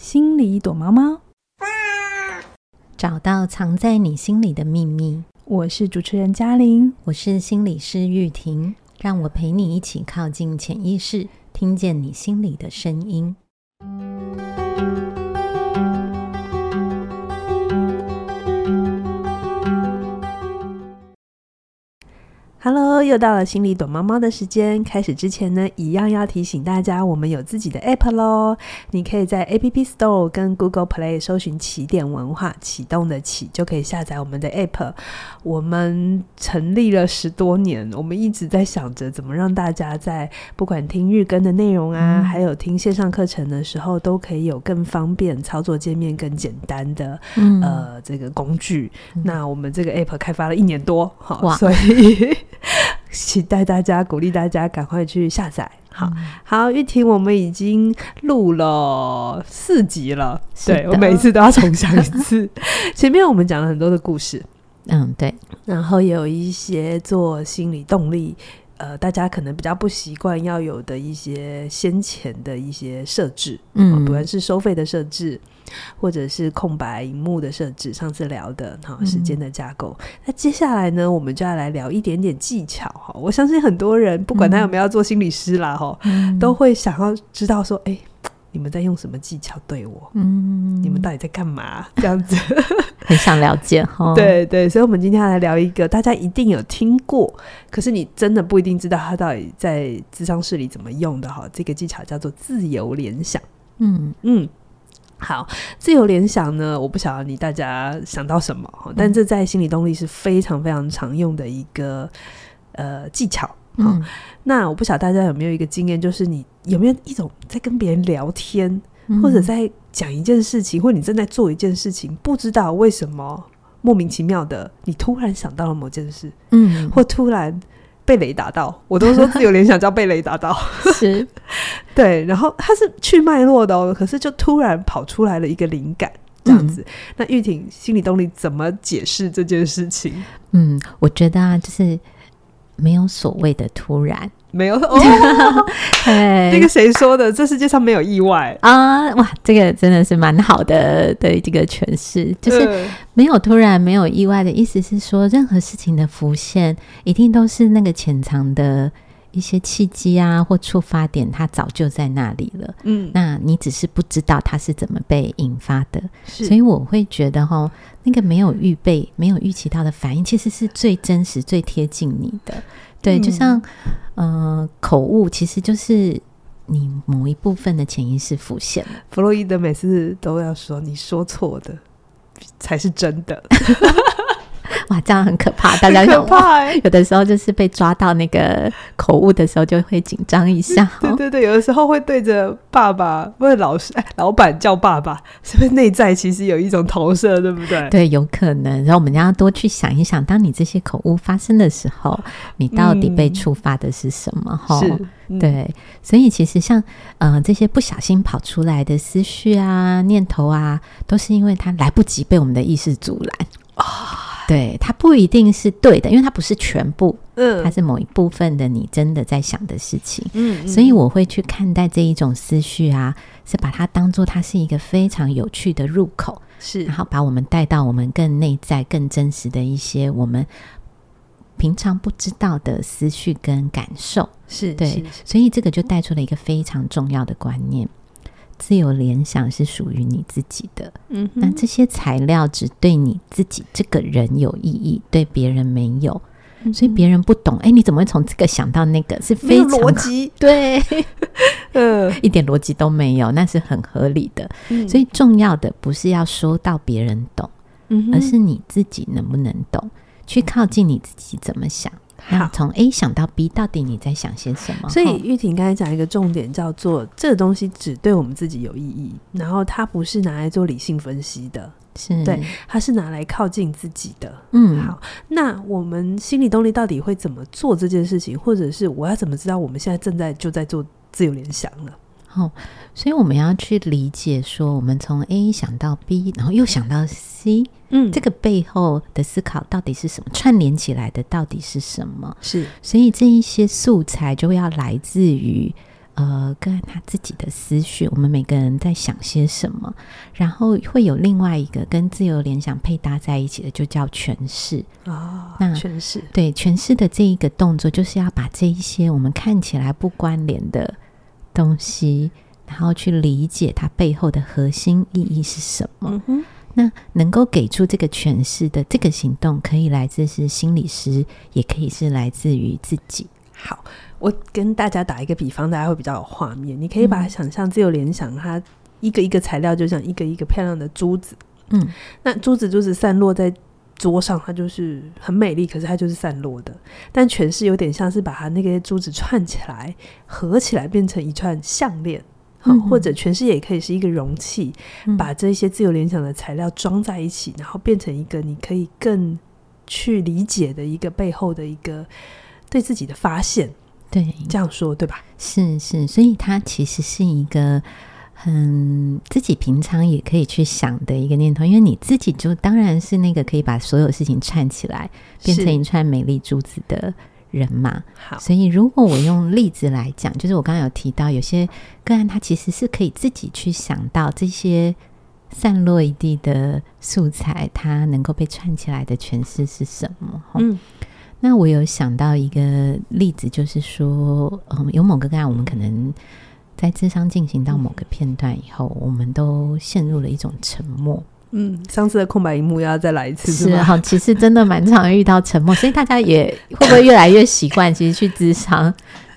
心里躲猫猫，找到藏在你心里的秘密。我是主持人嘉玲，我是心理师玉婷，让我陪你一起靠近潜意识，听见你心里的声音。Hello，又到了心里躲猫猫的时间。开始之前呢，一样要提醒大家，我们有自己的 App 喽。你可以在 App Store 跟 Google Play 搜寻“起点文化”，启动的启就可以下载我们的 App。我们成立了十多年，我们一直在想着怎么让大家在不管听日更的内容啊，嗯、还有听线上课程的时候，都可以有更方便操作界面、更简单的、嗯、呃这个工具。嗯、那我们这个 App 开发了一年多，好，所以。期待大家，鼓励大家赶快去下载。好、嗯、好，玉婷，我们已经录了四集了，对，我每次都要重想一次。前面我们讲了很多的故事，嗯，对，然后也有一些做心理动力。呃，大家可能比较不习惯要有的一些先前的一些设置，嗯，不管是收费的设置，或者是空白荧幕的设置，上次聊的哈时间的架构。嗯、那接下来呢，我们就要来聊一点点技巧哈。我相信很多人不管他有没有要做心理师啦哈，嗯、都会想要知道说，哎、欸。你们在用什么技巧对我？嗯，你们到底在干嘛？这样子 很想了解哈。对对，所以，我们今天要来聊一个大家一定有听过，可是你真的不一定知道它到底在智商室里怎么用的哈。这个技巧叫做自由联想。嗯嗯，好，自由联想呢，我不晓得你大家想到什么，但这在心理动力是非常非常常用的一个呃技巧。嗯，那我不晓得大家有没有一个经验，就是你有没有一种在跟别人聊天，嗯、或者在讲一件事情，或者你正在做一件事情，不知道为什么莫名其妙的，你突然想到了某件事，嗯，或突然被雷打到，我都说自由联想叫被雷打到，是，对，然后他是去脉络的哦，可是就突然跑出来了一个灵感，这样子。嗯、那玉婷心理动力怎么解释这件事情？嗯，我觉得啊，就是。没有所谓的突然，没有哦。那个谁说的？这世界上没有意外啊！哇，这个真的是蛮好的的这个诠释，就是没有突然，没有意外的意思是说，任何事情的浮现，一定都是那个潜藏的一些契机啊，或触发点，它早就在那里了。嗯，那你只是不知道它是怎么被引发的。是，所以我会觉得哈，那个没有预备、没有预期到的反应，其实是最真实、最贴近你的。对，就像呃，口误其实就是你某一部分的潜意识浮现了。弗洛伊德每次都要说：“你说错的才是真的。” 哇，这样很可怕，大家有怕、欸。有的时候就是被抓到那个口误的时候，就会紧张一下。对对对，有的时候会对着爸爸或者老师、哎、老板叫爸爸，是不是内在其实有一种投射，对不对？对，有可能。然后我们要多去想一想，当你这些口误发生的时候，你到底被触发的是什么？哈、嗯，嗯、对。所以其实像呃这些不小心跑出来的思绪啊、念头啊，都是因为它来不及被我们的意识阻拦啊。哦对，它不一定是对的，因为它不是全部，嗯，它是某一部分的你真的在想的事情，嗯，所以我会去看待这一种思绪啊，是把它当做它是一个非常有趣的入口，是，然后把我们带到我们更内在、更真实的一些我们平常不知道的思绪跟感受，是对，是。所以这个就带出了一个非常重要的观念。自由联想是属于你自己的，嗯哼，那这些材料只对你自己这个人有意义，对别人没有，所以别人不懂。哎，你怎么会从这个想到那个？是非常逻辑，对，嗯，一点逻辑都没有，那是很合理的。嗯、所以重要的不是要说到别人懂，嗯、而是你自己能不能懂，去靠近你自己怎么想。好，从 A 想到 B，到底你在想些什么？所以玉婷刚才讲一个重点，叫做这个东西只对我们自己有意义，然后它不是拿来做理性分析的，是对，它是拿来靠近自己的。嗯，好，那我们心理动力到底会怎么做这件事情，或者是我要怎么知道我们现在正在就在做自由联想呢？好、哦，所以我们要去理解说，我们从 A 想到 B，然后又想到 C，嗯，这个背后的思考到底是什么？串联起来的到底是什么？是，所以这一些素材就会要来自于呃，个人他自己的思绪，我们每个人在想些什么，然后会有另外一个跟自由联想配搭在一起的，就叫诠释哦。那诠释对诠释的这一个动作，就是要把这一些我们看起来不关联的东西，然后去理解它背后的核心意义是什么。嗯。那能够给出这个诠释的这个行动，可以来自是心理师，也可以是来自于自己。好，我跟大家打一个比方，大家会比较有画面。你可以把它想象自由联想，它一个一个材料就像一个一个漂亮的珠子。嗯，那珠子就是散落在桌上，它就是很美丽，可是它就是散落的。但诠释有点像是把它那个珠子串起来、合起来，变成一串项链。好，或者诠释也可以是一个容器，嗯、把这些自由联想的材料装在一起，然后变成一个你可以更去理解的一个背后的一个。对自己的发现，对，这样说对吧？是是，所以它其实是一个很自己平常也可以去想的一个念头，因为你自己就当然是那个可以把所有事情串起来，变成一串美丽珠子的人嘛。好，所以如果我用例子来讲，就是我刚刚有提到，有些个案他其实是可以自己去想到这些散落一地的素材，它能够被串起来的诠释是什么？嗯。那我有想到一个例子，就是说，嗯，有某个个案，我们可能在智商进行到某个片段以后，我们都陷入了一种沉默。嗯，上次的空白一幕要再来一次，是哈，其实真的蛮常遇到沉默，所以大家也会不会越来越习惯，其实 去智商。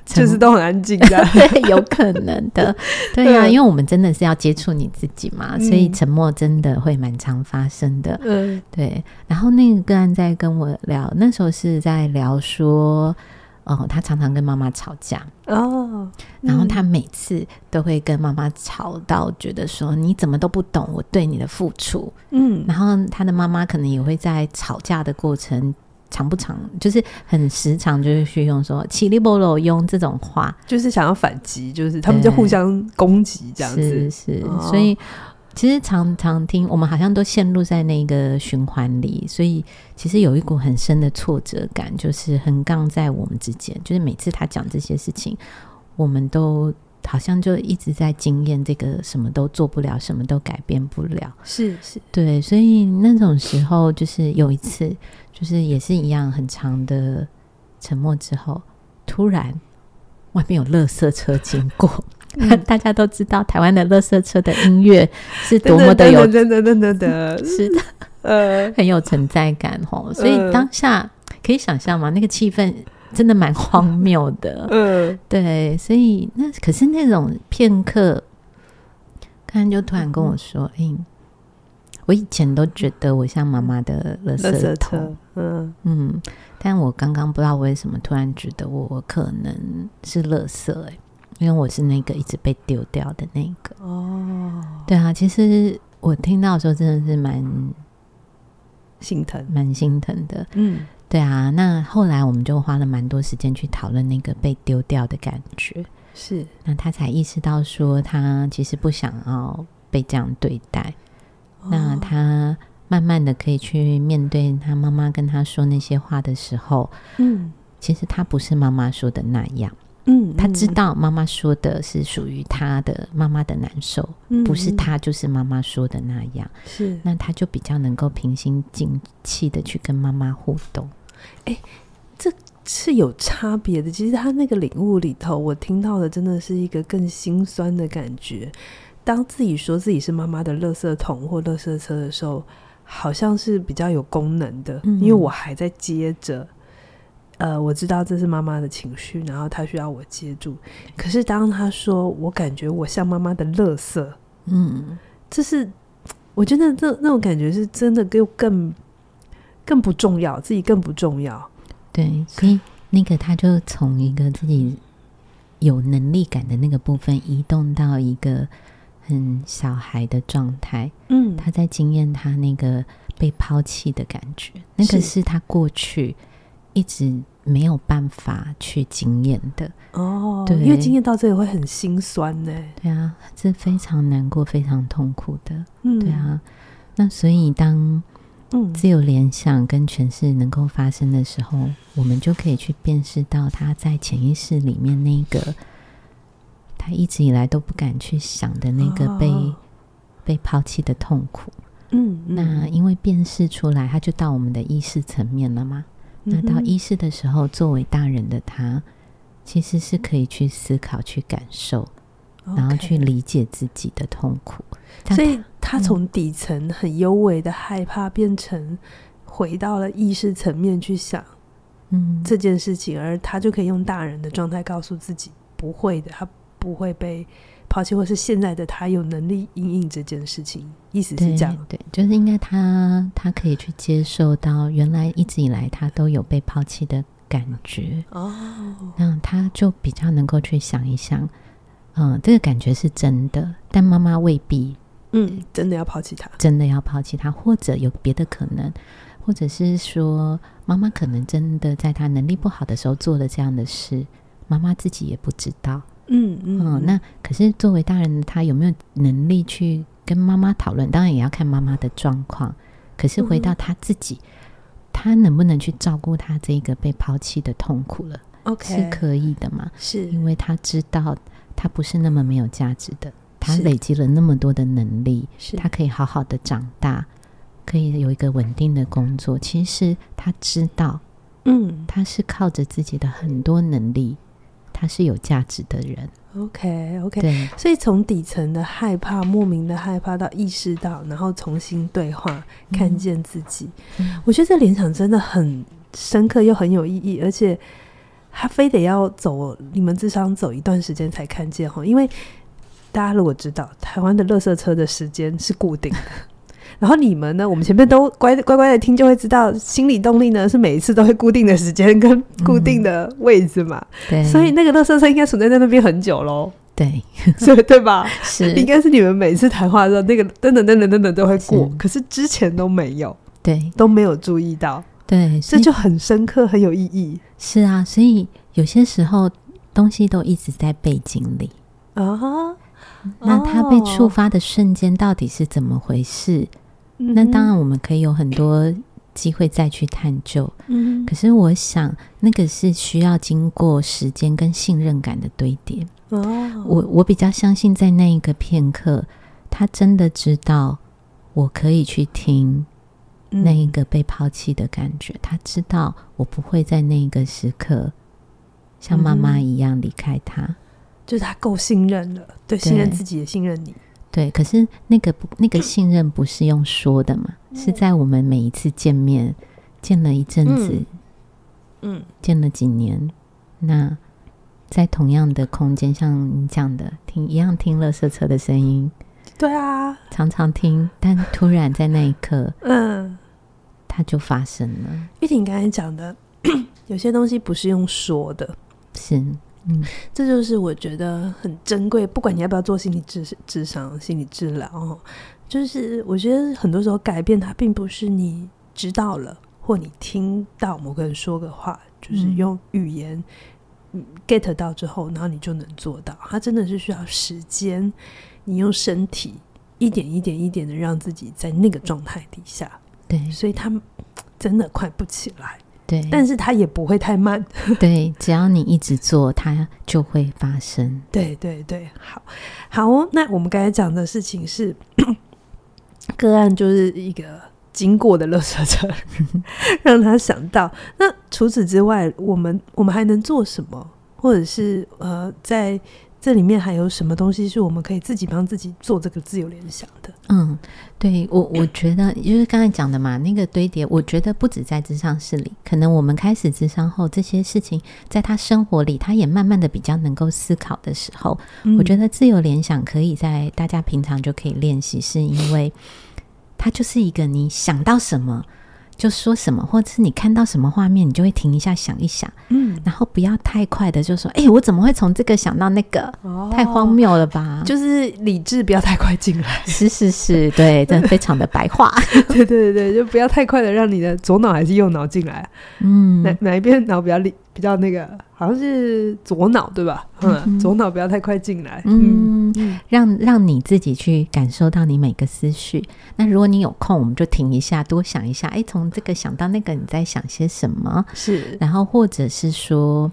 就是都很安静的，对，有可能的，对呀、啊，因为我们真的是要接触你自己嘛，嗯、所以沉默真的会蛮常发生的，嗯，对。然后那个个案在跟我聊，那时候是在聊说，哦，他常常跟妈妈吵架。哦，嗯、然后他每次都会跟妈妈吵到觉得说，你怎么都不懂我对你的付出，嗯，然后他的妈妈可能也会在吵架的过程。长不长，就是很时常，就是去用说“起立不啰”用这种话，就是想要反击，就是他们就互相攻击这样子。是是，哦、所以其实常常听，我们好像都陷入在那个循环里，所以其实有一股很深的挫折感，就是横杠在我们之间。就是每次他讲这些事情，我们都好像就一直在经验这个什么都做不了，什么都改变不了。是是，对，所以那种时候，就是有一次。就是也是一样很长的沉默之后，突然外面有垃圾车经过，嗯、大家都知道台湾的垃圾车的音乐 是多么的有，真的真的真的，是的，呃，很有存在感哦。所以当下可以想象吗？那个气氛真的蛮荒谬的，嗯，对。所以那可是那种片刻，刚刚就突然跟我说，嗯。欸我以前都觉得我像妈妈的垃圾桶，嗯嗯，但我刚刚不知道为什么突然觉得我可能是垃圾哎、欸，因为我是那个一直被丢掉的那个哦。对啊，其实我听到的时候真的是蛮心疼，蛮心疼的。嗯，对啊。那后来我们就花了蛮多时间去讨论那个被丢掉的感觉，是那他才意识到说他其实不想要被这样对待。那他慢慢的可以去面对他妈妈跟他说那些话的时候，嗯，其实他不是妈妈说的那样，嗯，他知道妈妈说的是属于他的妈妈的难受，嗯，不是他就是妈妈说的那样，是，那他就比较能够平心静气的去跟妈妈互动。哎，这是有差别的。其实他那个领悟里头，我听到的真的是一个更心酸的感觉。当自己说自己是妈妈的垃圾桶或垃圾车的时候，好像是比较有功能的，嗯、因为我还在接着。呃，我知道这是妈妈的情绪，然后她需要我接住。可是当她说我感觉我像妈妈的乐色，嗯，这是我觉得这那种感觉是真的更更更不重要，自己更不重要。对，所以那个他就从一个自己有能力感的那个部分移动到一个。很小孩的状态，嗯，他在经验他那个被抛弃的感觉，那个是他过去一直没有办法去经验的哦。对，因为经验到这里会很心酸呢。对啊，这非常难过、非常痛苦的。嗯，对啊。那所以当嗯自由联想跟诠释能够发生的时候，嗯，我们就可以去辨识到他在潜意识里面那个。他一直以来都不敢去想的那个被、哦、被抛弃的痛苦。嗯，嗯，那因为辨识出来，他就到我们的意识层面了嘛。嗯、那到意识的时候，作为大人的他，其实是可以去思考、去感受，嗯、然后去理解自己的痛苦。所以，他从底层很幽微的害怕，变成回到了意识层面去想，嗯，这件事情，而他就可以用大人的状态告诉自己，不会的，他不会被。抛弃，或是现在的他有能力应应这件事情，意思是这样，对，对，就是应该他他可以去接受到，原来一直以来他都有被抛弃的感觉。哦，那他就比较能够去想一想，嗯，这个感觉是真的，但妈妈未必，嗯，真的要抛弃他，真的要抛弃他，或者有别的可能，或者是说妈妈可能真的在他能力不好的时候做了这样的事，妈妈自己也不知道。嗯嗯，嗯，那可是作为大人，他有没有能力去跟妈妈讨论？当然也要看妈妈的状况。可是回到他自己，嗯、他能不能去照顾他这个被抛弃的痛苦了？OK，是可以的嘛？是因为他知道他不是那么没有价值的，他累积了那么多的能力，是他可以好好的长大，可以有一个稳定的工作。其实他知道，嗯，他是靠着自己的很多能力。他是有价值的人，OK OK，对，所以从底层的害怕、莫名的害怕到意识到，然后重新对话，嗯、看见自己，嗯、我觉得这联想真的很深刻又很有意义，而且他非得要走你们智商走一段时间才看见哈，因为大家如果知道台湾的垃圾车的时间是固定的。然后你们呢？我们前面都乖乖乖的听，就会知道心理动力呢是每一次都会固定的时间跟固定的位置嘛。嗯、对，所以那个乐色车应该存在在那边很久喽。对，所以对吧？是，应该是你们每次谈话的时候，那个等等等等等等都会过，是可是之前都没有，对，都没有注意到，对，这就很深刻，很有意义。是啊，所以有些时候东西都一直在背景里啊。那它被触发的瞬间到底是怎么回事？那当然，我们可以有很多机会再去探究。嗯，可是我想，那个是需要经过时间跟信任感的堆叠。哦，我我比较相信，在那一个片刻，他真的知道我可以去听那一个被抛弃的感觉。他知道我不会在那个时刻像妈妈一样离开他，就是他够信任了，对，对信任自己也信任你。对，可是那个不，那个信任不是用说的嘛？嗯、是在我们每一次见面，见了一阵子，嗯，嗯见了几年，那在同样的空间，像你讲的，听一样听乐色车的声音，对啊，常常听，但突然在那一刻，嗯，它就发生了。玉婷刚才讲的，有些东西不是用说的，是。嗯，这就是我觉得很珍贵。不管你要不要做心理智智商、心理治疗，就是我觉得很多时候改变它，并不是你知道了或你听到某个人说个话，就是用语言 get 到之后，然后你就能做到。它真的是需要时间，你用身体一点一点一点的让自己在那个状态底下。对，所以他真的快不起来。对，但是它也不会太慢。对，只要你一直做，它就会发生。对对对，好，好哦。那我们刚才讲的事情是 个案，就是一个经过的垃圾车，让他想到。那除此之外，我们我们还能做什么？或者是呃，在。这里面还有什么东西是我们可以自己帮自己做这个自由联想的？嗯，对我 我觉得就是刚才讲的嘛，那个堆叠，我觉得不止在智商室里，可能我们开始智商后，这些事情在他生活里，他也慢慢的比较能够思考的时候，嗯、我觉得自由联想可以在大家平常就可以练习，是因为它就是一个你想到什么。就说什么，或者是你看到什么画面，你就会停一下想一想，嗯，然后不要太快的就说，哎、欸，我怎么会从这个想到那个？哦、太荒谬了吧？就是理智不要太快进来，是是是，对，真的非常的白话，对对对对，就不要太快的让你的左脑还是右脑进来，嗯，哪哪一边脑比较理比较那个？好像是左脑对吧？嗯，嗯，左脑不要太快进来，嗯，嗯，让让你自己去感受到你每个思绪。那如果你有空，我们就停一下，多想一下。哎，从这个想到那个，你在想些什么？是，然后或者是说，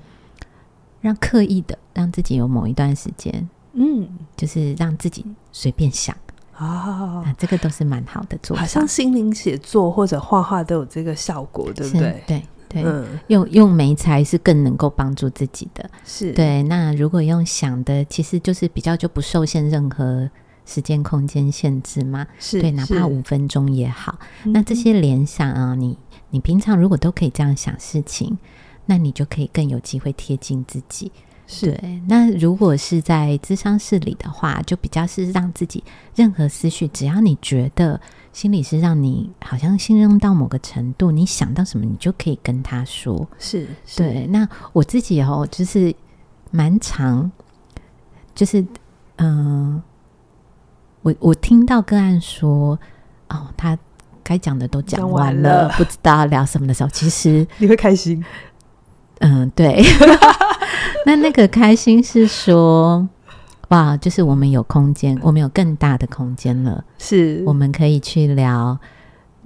让刻意的让自己有某一段时间嗯，就是让自己随便想啊，这个都是蛮好的做法。好像心灵写作或者画画都有这个效果，对不对？对对，嗯，用用眉材是更能够帮助自己的。是对。那如果用想的，其实就是比较就不受限任何时间空间限制嘛。是对，哪怕五分钟也好。那这些联想啊，你你平常如果都可以这样想事情，那你就可以更有机会贴近自己。是对，那如果是在咨商室里的话，就比较是让自己任何思绪，只要你觉得心理是让你好像信任到某个程度，你想到什么，你就可以跟他说。是，是对。那我自己哦，就是蛮长，就是嗯、呃，我我听到个案说，哦，他该讲的都讲完了，完了不知道聊什么的时候，其实 你会开心。嗯，对。那那个开心是说，哇，就是我们有空间，我们有更大的空间了，是。我们可以去聊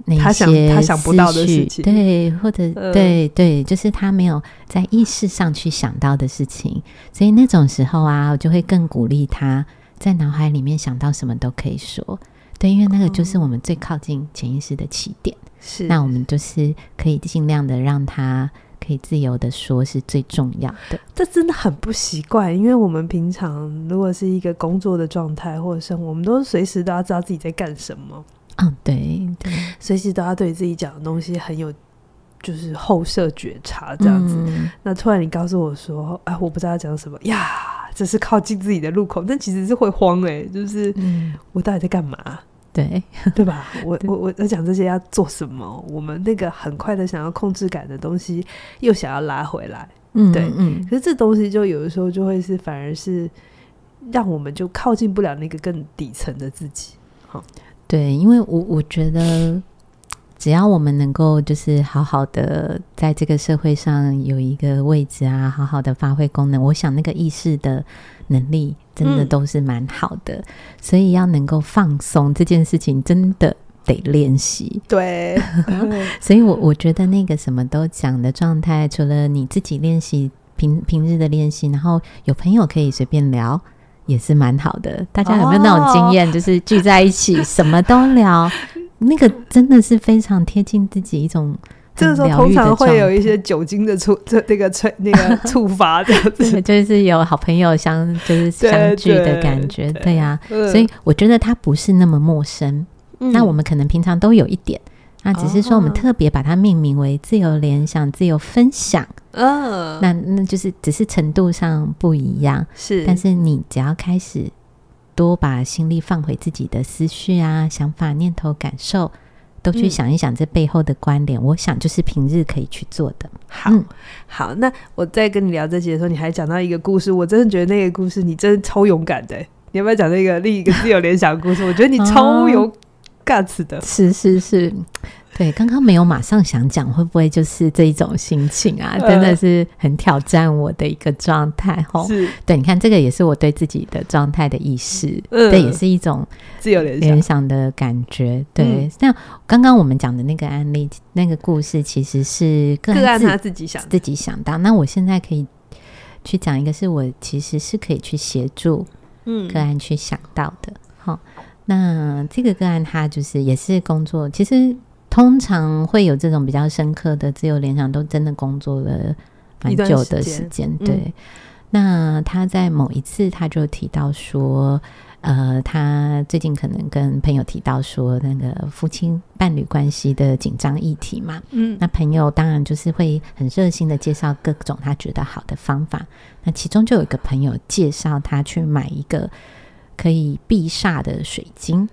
那些他想不到的事情，对，或者、呃、对对，就是他没有在意识上去想到的事情，所以那种时候啊，我就会更鼓励他在脑海里面想到什么都可以说，对，因为那个就是我们最靠近潜意识的起点，是，那我们就是可以尽量的让他。可以自由的说，是最重要的。这真的很不习惯，因为我们平常如果是一个工作的状态或者生活，我们都随时都要知道自己在干什么。嗯，对对，随时都要对自己讲的东西很有，就是后设觉察这样子。嗯、那突然你告诉我说：“哎，我不知道要讲什么呀，这是靠近自己的路口。”但其实是会慌哎、欸，就是我到底在干嘛？对对吧？我我我在讲这些要做什么？我们那个很快的想要控制感的东西，又想要拉回来。嗯，对，嗯。可是这东西就有的时候就会是，反而是让我们就靠近不了那个更底层的自己。好，对，因为我我觉得，只要我们能够就是好好的在这个社会上有一个位置啊，好好的发挥功能，我想那个意识的能力。真的都是蛮好的，嗯，所以要能够放松这件事情，真的得练习。对，所以我我觉得那个什么都讲的状态，除了你自己练习平平日的练习，然后有朋友可以随便聊，也是蛮好的。大家有没有那种经验，就是聚在一起什么都聊，那个真的是非常贴近自己一种。这个时候通常会有一些酒精的触，这那个触那个触发这样子，就是有好朋友相就是相聚的感觉，对呀、啊。所以我觉得它不是那么陌生。嗯、那我们可能平常都有一点，那只是说我们特别把它命名为自由联想、自由分享。嗯，那那就是只是程度上不一样。是，但是你只要开始多把心力放回自己的思绪啊、想法、念头、感受。都去想一想这背后的关联，嗯，我想就是平日可以去做的。好，嗯，好，那我在跟你聊这些的时候，你还讲到一个故事，我真的觉得那个故事你真的超勇敢的。你要不要讲那个另一个自由联想的故事？我觉得你超有 guts 的。是是是。对，刚刚没有马上想讲，会不会就是这一种心情啊？真的是很挑战我的一个状态吼。是，对，你看这个也是我对自己的状态的意识，嗯，对，也是一种自由联联想的感觉。对，那刚刚我们讲的那个案例，那个故事其实是个案他自己想自己想到。那我现在可以去讲一个，是我其实是可以去协助嗯个案去想到的。好，那这个个案他就是也是工作，其实。通常会有这种比较深刻的自由联想，都真的工作了蛮久的时间。对、嗯，那他在某一次他就提到说，呃，他最近可能跟朋友提到说，那个夫妻伴侣关系的紧张议题嘛。嗯，那朋友当然就是会很热心的介绍各种他觉得好的方法。那其中就有一个朋友介绍他去买一个可以避煞的水晶。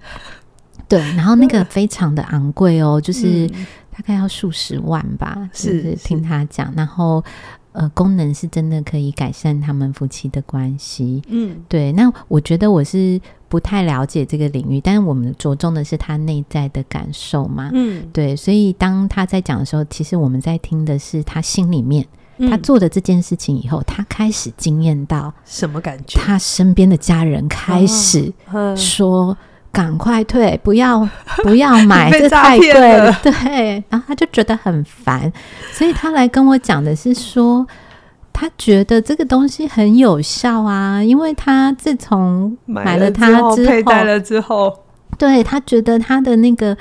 对，然后那个非常的昂贵哦，就是大概要数十万吧。是，是听他讲，然后呃，功能是真的可以改善他们夫妻的关系。嗯，对。那我觉得我是不太了解这个领域，但是我们着重的是他内在的感受嘛。嗯，对。所以当他在讲的时候，其实我们在听的是他心里面，他做的这件事情以后，他开始惊艳到什么感觉？他身边的家人开始说。赶快退！不要不要买，这太贵了。对，然后他就觉得很烦，所以他来跟我讲的是说，他觉得这个东西很有效啊，因为他自从买了它之后，佩戴了之后，对，他觉得他的那个。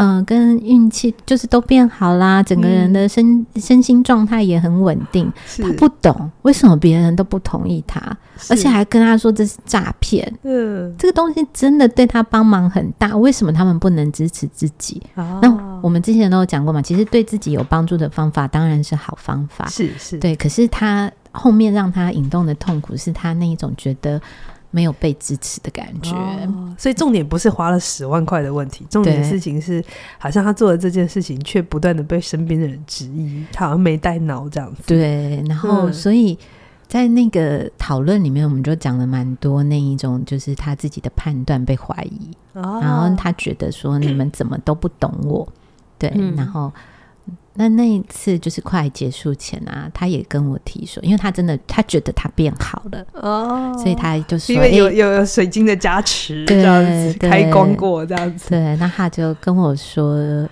嗯、呃，跟运气就是都变好啦，整个人的身、嗯、身心状态也很稳定。他不懂为什么别人都不同意他，而且还跟他说这是诈骗。嗯，这个东西真的对他帮忙很大。为什么他们不能支持自己？哦、那我们之前都有讲过嘛，其实对自己有帮助的方法当然是好方法。是是，对。可是他后面让他引动的痛苦，是他那一种觉得。没有被支持的感觉，哦，所以重点不是花了十万块的问题，重点的事情是，好像他做了这件事情，却不断的被身边的人质疑，他好像没带脑这样子。对，然后所以在那个讨论里面，我们就讲了蛮多那一种，就是他自己的判断被怀疑，哦，然后他觉得说你们怎么都不懂我，对，嗯，然后。那那一次就是快结束前啊，他也跟我提说，因为他真的他觉得他变好了哦，所以他就说因为有有有水晶的加持，这样子开光过这样子，对，那他就跟我说，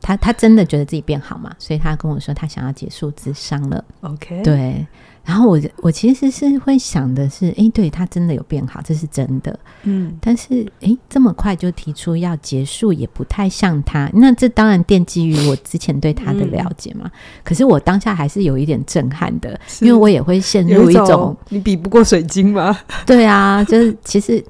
他他真的觉得自己变好嘛，所以他跟我说他想要结束智商了，OK，对。然后我我其实是会想的是，哎，对他真的有变好，这是真的。嗯，但是哎，这么快就提出要结束，也不太像他。那这当然奠基于我之前对他的了解嘛。嗯、可是我当下还是有一点震撼的，因为我也会陷入一种，你比不过水晶吗？对啊，就是其实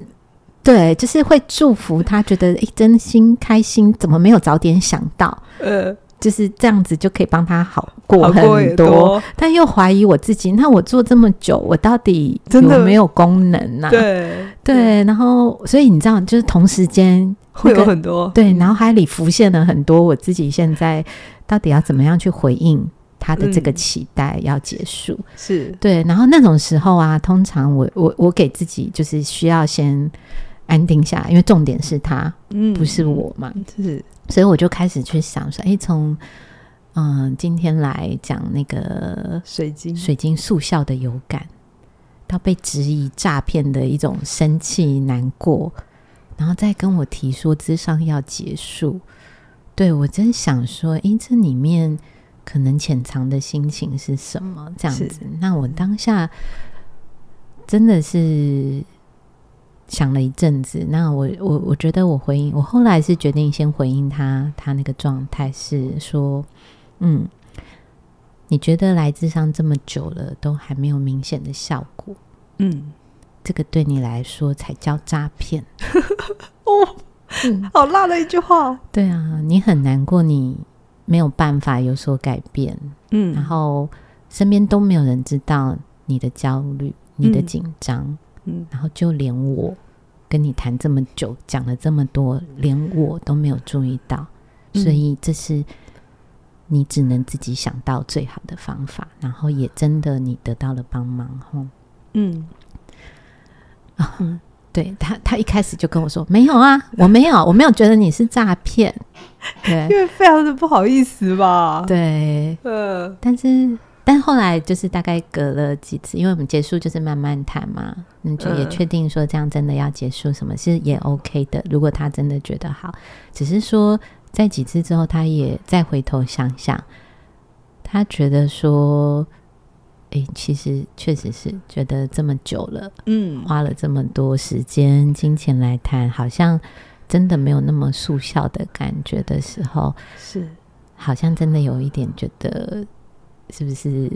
对，就是会祝福他，觉得哎，真心开心，怎么没有早点想到？呃。就是这样子就可以帮他好过很多，多但又怀疑我自己。那我做这么久，我到底有没有功能呢、啊？对对，然后所以你知道，就是同时间会有很多对脑海里浮现了很多我自己现在到底要怎么样去回应他的这个期待要结束？嗯、是对，然后那种时候啊，通常我我我给自己就是需要先安定下来，因为重点是他，嗯，不是我嘛，是。所以我就开始去想说，哎、欸，从嗯今天来讲那个水晶水晶速效的有感，到被质疑诈骗的一种生气难过，然后再跟我提说咨商要结束，对我真想说，哎、欸，这里面可能潜藏的心情是什么？这样子，那我当下真的是。想了一阵子，那我我我觉得我回应，我后来是决定先回应他，他那个状态是说，嗯，你觉得来智商这么久了，都还没有明显的效果，嗯，这个对你来说才叫诈骗，哦，嗯、好辣的一句话，对啊，你很难过，你没有办法有所改变，嗯，然后身边都没有人知道你的焦虑，你的紧张。嗯嗯，然后就连我跟你谈这么久，讲了这么多，连我都没有注意到，嗯、所以这是你只能自己想到最好的方法，然后也真的你得到了帮忙，吼，嗯，啊，嗯，对他，他一开始就跟我说没有啊，我没有，我没有觉得你是诈骗，对，因为非常的不好意思吧，对，呃，但是。但后来就是大概隔了几次，因为我们结束就是慢慢谈嘛，嗯就也确定说这样真的要结束，什么是也 OK 的。如果他真的觉得好，只是说在几次之后，他也再回头想想，他觉得说，哎、欸，其实确实是觉得这么久了，嗯，花了这么多时间、金钱来谈，好像真的没有那么速效的感觉的时候，是好像真的有一点觉得。是不是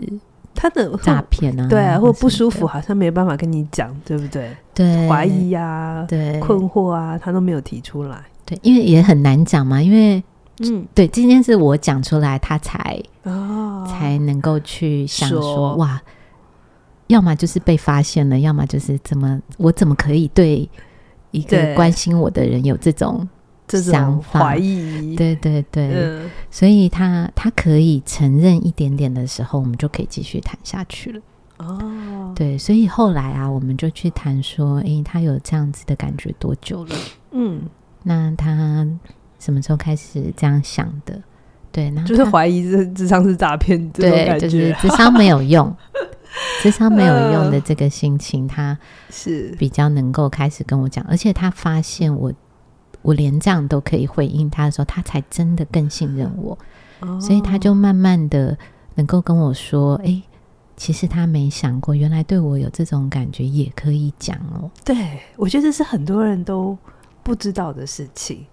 他的诈骗啊？对啊，或不舒服，好像没办法跟你讲，对不对？对，怀疑啊，对，困惑啊，他都没有提出来。对，因为也很难讲嘛。因为，嗯，对，今天是我讲出来，他才哦，才能够去想说，说哇，要么就是被发现了，要么就是怎么，我怎么可以对一个关心我的人有这种。想法。怀疑，对对对，嗯、所以他他可以承认一点点的时候，我们就可以继续谈下去了。哦，对，所以后来啊，我们就去谈说，哎、欸，他有这样子的感觉多久了？嗯，那他什么时候开始这样想的？对，那就是怀疑这智商是诈骗，对，就是智商没有用，智商没有用的这个心情，他是。比较能够开始跟我讲，而且他发现我。我连这样都可以回应他的时候，他才真的更信任我，哦、所以他就慢慢的能够跟我说：“哎，其实他没想过，原来对我有这种感觉也可以讲哦。对，我觉得这是很多人都不知道的事情，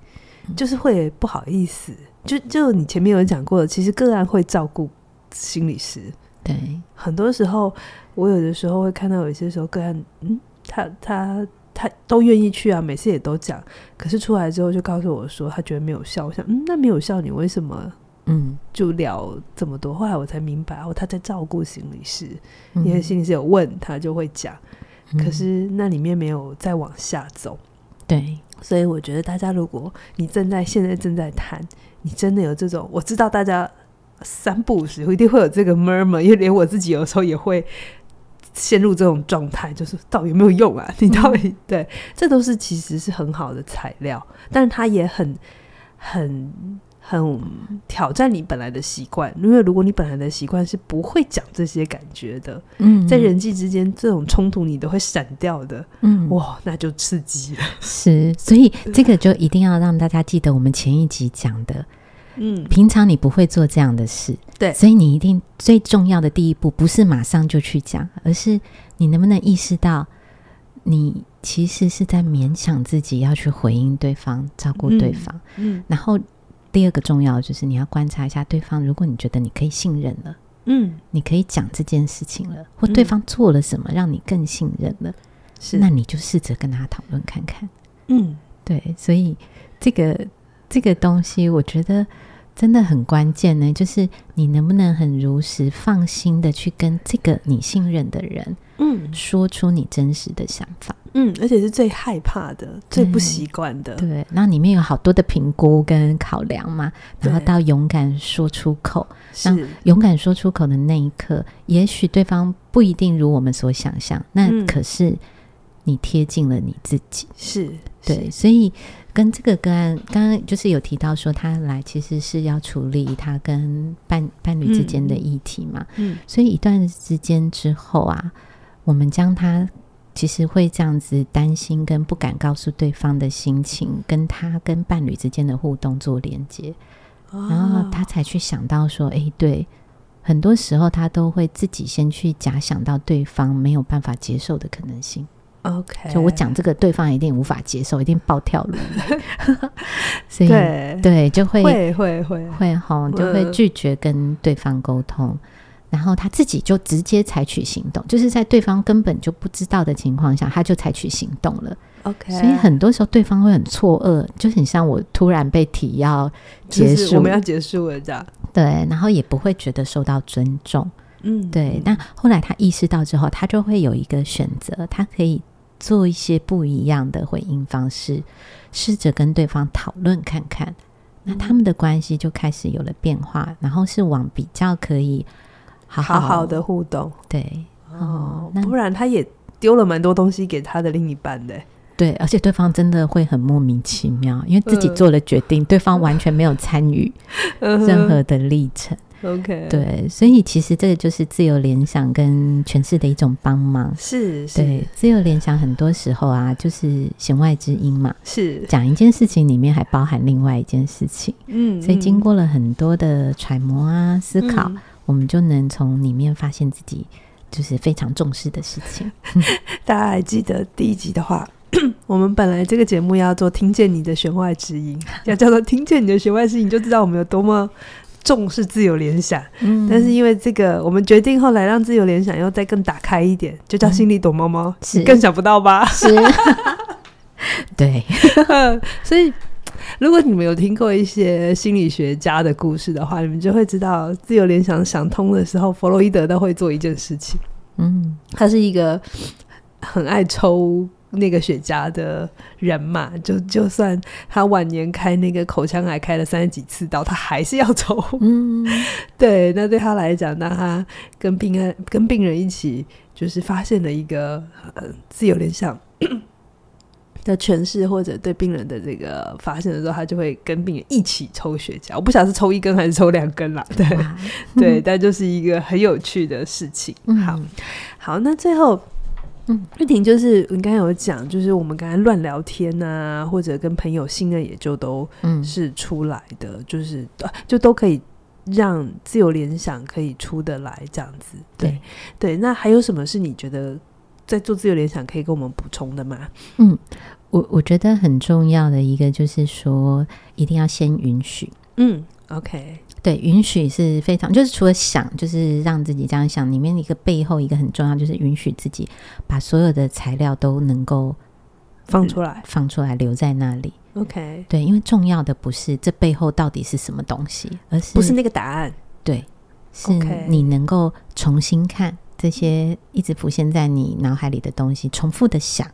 嗯、就是会不好意思。就就你前面有讲过的，其实个案会照顾心理师。对，很多时候我有的时候会看到有些时候个案，嗯，他他他都愿意去啊，每次也都讲，可是出来之后就告诉我说他觉得没有效。我想，嗯，那没有效，你为什么？嗯，就聊这么多，后来我才明白哦，他在照顾心理师，嗯、因为心理师有问他就会讲，嗯、可是那里面没有再往下走。对，所以我觉得大家，如果你正在现在正在谈，你真的有这种，我知道大家三不五时一定会有这个 murmur，因为连我自己有时候也会陷入这种状态，就是到底有没有用啊？你到底、嗯、对，这都是其实是很好的材料，但是它也很很。很挑战你本来的习惯，因为如果你本来的习惯是不会讲这些感觉的，嗯，在人际之间这种冲突你都会闪掉的，嗯，哇，那就刺激了。是，所以这个就一定要让大家记得我们前一集讲的，嗯，平常你不会做这样的事，对，所以你一定最重要的第一步不是马上就去讲，而是你能不能意识到，你其实是在勉强自己要去回应对方，照顾对方，嗯，嗯。然后。第二个重要就是你要观察一下对方，如果你觉得你可以信任了，嗯，你可以讲这件事情了，或对方做了什么让你更信任了，是，那你就试着跟他讨论看看，嗯，对，所以这个这个东西我觉得真的很关键呢，就是你能不能很如实、放心的去跟这个你信任的人，嗯，说出你真实的想法。嗯，而且是最害怕的、最不习惯的。对，那里面有好多的评估跟考量嘛，然后到勇敢说出口，是。勇敢说出口的那一刻，也许对方不一定如我们所想象，那可是你贴近了你自己。是，对，所以跟这个个案，刚刚就是有提到说，他来其实是要处理他跟伴伴侣之间的议题嘛。嗯，所以一段时间之后啊，我们将他。其实会这样子担心跟不敢告诉对方的心情，跟他跟伴侣之间的互动做连接，哦、然后他才去想到说：“哎，对，很多时候他都会自己先去假想到对方没有办法接受的可能性。” OK，就我讲这个，对方一定无法接受，一定暴跳如雷。所以对，对就会会会会会吼，就会拒绝跟对方沟通。然后他自己就直接采取行动，就是在对方根本就不知道的情况下，他就采取行动了。OK，所以很多时候对方会很错愕，就很像我突然被提要结束，我们要结束了这样。对，然后也不会觉得受到尊重。嗯，对。那后来他意识到之后，他就会有一个选择，他可以做一些不一样的回应方式，试着跟对方讨论看看。那他们的关系就开始有了变化，然后是往比较可以。好好，的互动，对哦，不然他也丢了蛮多东西给他的另一半的，对，而且对方真的会很莫名其妙，因为自己做了决定，呃、对方完全没有参与任何的历程。OK，对，所以其实这个就是自由联想跟诠释的一种帮忙，是，是。对，自由联想很多时候啊，就是弦外之音嘛，是。讲一件事情里面还包含另外一件事情，嗯，所以经过了很多的揣摩啊，思考。嗯。我们就能从里面发现自己就是非常重视的事情。大家还记得第一集的话，我们本来这个节目要做“听见你的弦外之音”，要叫做“听见你的弦外之音”，你就知道我们有多么重视自由联想。嗯，但是因为这个，我们决定后来让自由联想要再更打开一点，就叫“心里躲猫猫”，是更想不到吧？是，对，所以。如果你们有听过一些心理学家的故事的话，你们就会知道，自由联想想通的时候，弗洛伊德都会做一件事情。嗯，他是一个很爱抽那个雪茄的人嘛，就就算他晚年开那个口腔癌开了三十几次刀，他还是要抽。嗯，对，那对他来讲，那他跟病人跟病人一起，就是发现了一个呃自由联想。的诠释或者对病人的这个发现的时候，他就会跟病人一起抽雪茄。我不晓得是抽一根还是抽两根啦，对对，但就是一个很有趣的事情。好好，那最后，嗯，玉婷就是你刚才有讲，就是我们刚才乱聊天啊，或者跟朋友信任也就都是出来的，就是就都可以让自由联想可以出得来这样子。对对，对，那还有什么是你觉得在做自由联想可以跟我们补充的吗？嗯，我我觉得很重要的一个就是说，一定要先允许。嗯，OK。对，允许是非常，就是除了想，就是让自己这样想，里面一个背后一个很重要，就是允许自己把所有的材料都能够放出来，放出来留在那里。OK，对，因为重要的不是这背后到底是什么东西，而是不是那个答案，对，是你能够重新看这些一直浮现在你脑海里的东西，重复的想，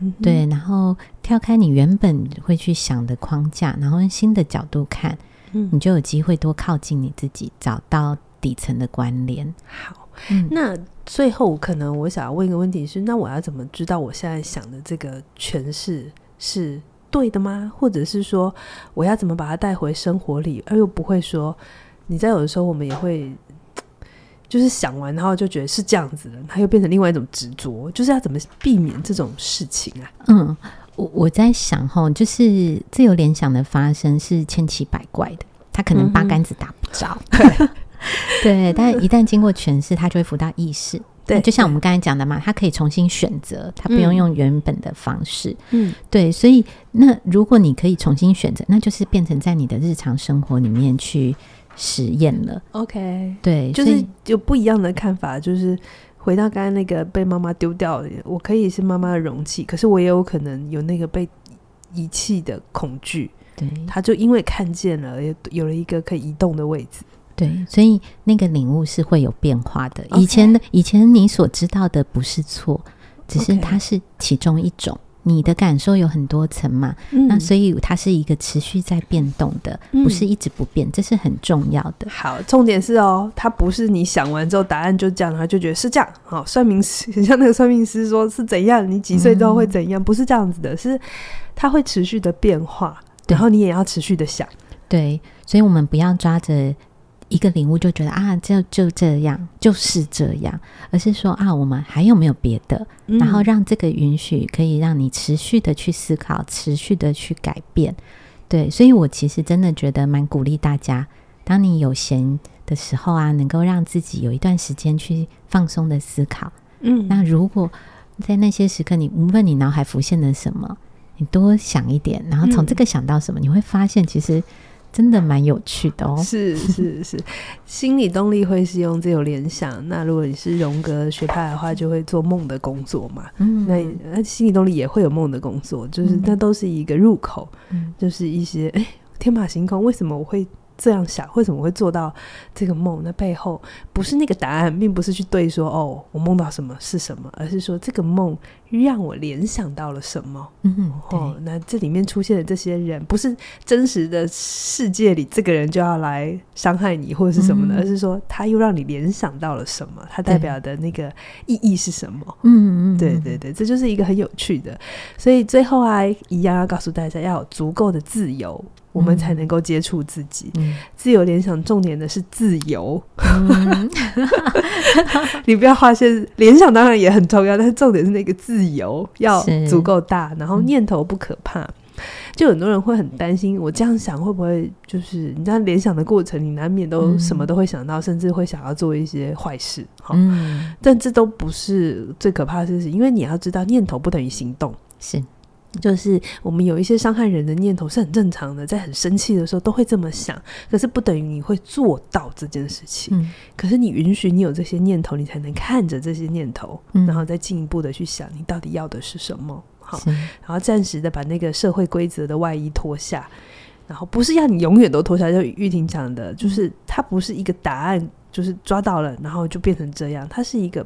嗯、对，然后跳开你原本会去想的框架，然后用新的角度看。嗯，你就有机会多靠近你自己，找到底层的关联。好，嗯，那最后可能我想要问一个问题是：那我要怎么知道我现在想的这个诠释是对的吗？或者是说，我要怎么把它带回生活里，而又不会说，你在有的时候我们也会就是想完，然后就觉得是这样子的，它又变成另外一种执着，就是要怎么避免这种事情啊？嗯。我我在想哈，就是自由联想的发生是千奇百怪的，它可能八竿子打不着，嗯、对，对，但一旦经过诠释，它就会浮到意识。对，就像我们刚才讲的嘛，他可以重新选择，他不用用原本的方式。嗯，对，所以那如果你可以重新选择，那就是变成在你的日常生活里面去实验了。OK，对，就是有不一样的看法，就是。回到刚刚那个被妈妈丢掉的，我可以是妈妈的容器，可是我也有可能有那个被遗弃的恐惧。对，他就因为看见了，有有了一个可以移动的位置。对，所以那个领悟是会有变化的。以前的，以前你所知道的不是错，只是它是其中一种。你的感受有很多层嘛，嗯，那所以它是一个持续在变动的，嗯，不是一直不变，这是很重要的。好，重点是哦，它不是你想完之后答案就这样，他就觉得是这样。好，算命师很 像那个算命师说是怎样，你几岁之后会怎样，嗯，不是这样子的，是它会持续的变化，然后你也要持续的想。对，所以我们不要抓着。一个领悟就觉得啊，就就这样，就是这样，而是说啊，我们还有没有别的？嗯、然后让这个允许可以让你持续的去思考，持续的去改变。对，所以我其实真的觉得蛮鼓励大家，当你有闲的时候啊，能够让自己有一段时间去放松的思考。嗯，那如果在那些时刻，你无论你脑海浮现了什么，你多想一点，然后从这个想到什么，嗯、你会发现其实。真的蛮有趣的哦，是是是，心理动力会是用这种联想。那如果你是荣格学派的话，就会做梦的工作嘛。嗯，那那心理动力也会有梦的工作，就是那都是一个入口，嗯、就是一些哎天马行空，为什么我会？这样想，为什么会做到这个梦？那背后不是那个答案，并不是去对说哦，我梦到什么是什么，而是说这个梦让我联想到了什么。嗯，哦，那这里面出现的这些人，不是真实的世界里这个人就要来伤害你或者是什么的，嗯，而是说他又让你联想到了什么，他代表的那个意义是什么？嗯嗯，对对对，这就是一个很有趣的。所以最后啊，一样要告诉大家，要有足够的自由。我们才能够接触自己。嗯、自由联想，重点的是自由。嗯、你不要发现联想当然也很重要，但是重点是那个自由要足够大，然后念头不可怕。嗯、就很多人会很担心，我这样想会不会就是你在联想的过程，你难免都什么都会想到，嗯、甚至会想要做一些坏事。嗯，但这都不是最可怕的事情，因为你要知道，念头不等于行动。是。就是我们有一些伤害人的念头是很正常的，在很生气的时候都会这么想，可是不等于你会做到这件事情。嗯、可是你允许你有这些念头，你才能看着这些念头，嗯、然后再进一步的去想你到底要的是什么。好，然后暂时的把那个社会规则的外衣脱下，然后不是要你永远都脱下。就玉婷讲的，就是它不是一个答案，就是抓到了，然后就变成这样，它是一个。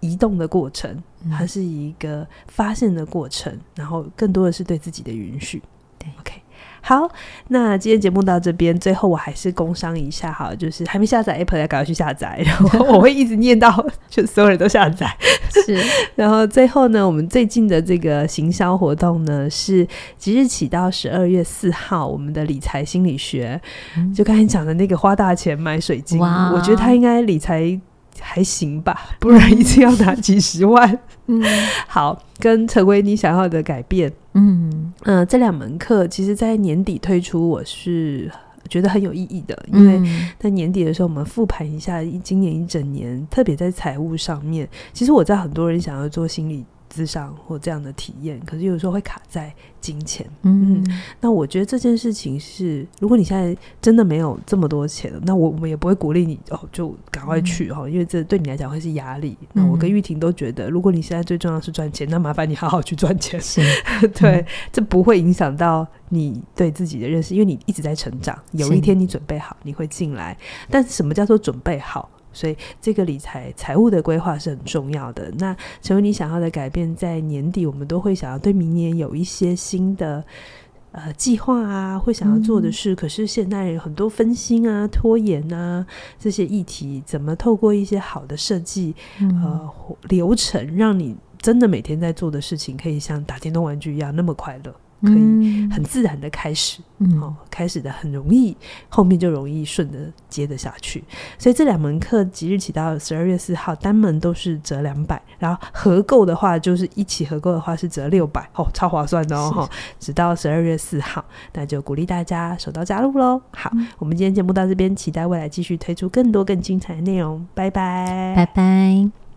移动的过程，它是一个发现的过程，嗯、然后更多的是对自己的允许。对，OK，好，那今天节目到这边，最后我还是工商一下哈，就是还没下载 Apple 要赶快去下载，然后我会一直念到，就所有人都下载。是，然后最后呢，我们最近的这个行销活动呢，是即日起到十二月四号，我们的理财心理学，嗯、就刚才讲的那个花大钱买水晶，我觉得他应该理财。还行吧，不然一次要拿几十万。嗯，好，跟成为你想要的改变。嗯嗯、呃，这两门课其实，在年底推出，我是觉得很有意义的，因为在年底的时候，我们复盘一下今年一整年，特别在财务上面，其实我知道很多人想要做心理。咨商或这样的体验，可是有时候会卡在金钱。嗯，嗯，那我觉得这件事情是，如果你现在真的没有这么多钱，那我我们也不会鼓励你哦，就赶快去哈，嗯、因为这对你来讲会是压力。那我跟玉婷都觉得，如果你现在最重要是赚钱，那麻烦你好好去赚钱。是 对，嗯、这不会影响到你对自己的认识，因为你一直在成长。有一天你准备好，你会进来。但什么叫做准备好？所以，这个理财财务的规划是很重要的。那成为你想要的改变，在年底我们都会想要对明年有一些新的呃计划啊，会想要做的事。嗯、可是现在有很多分心啊、拖延啊这些议题，怎么透过一些好的设计、嗯、呃流程，让你真的每天在做的事情，可以像打电动玩具一样那么快乐？可以很自然的开始，嗯，哦，开始的很容易，后面就容易顺着接得下去。所以这两门课即日起到十二月四号，单门都是折两百，然后合购的话就是一起合购的话是折六百，哦，超划算的哦，是直到十二月四号，那就鼓励大家手到加入喽。好，嗯，我们今天节目到这边，期待未来继续推出更多更精彩的内容，拜拜，拜拜。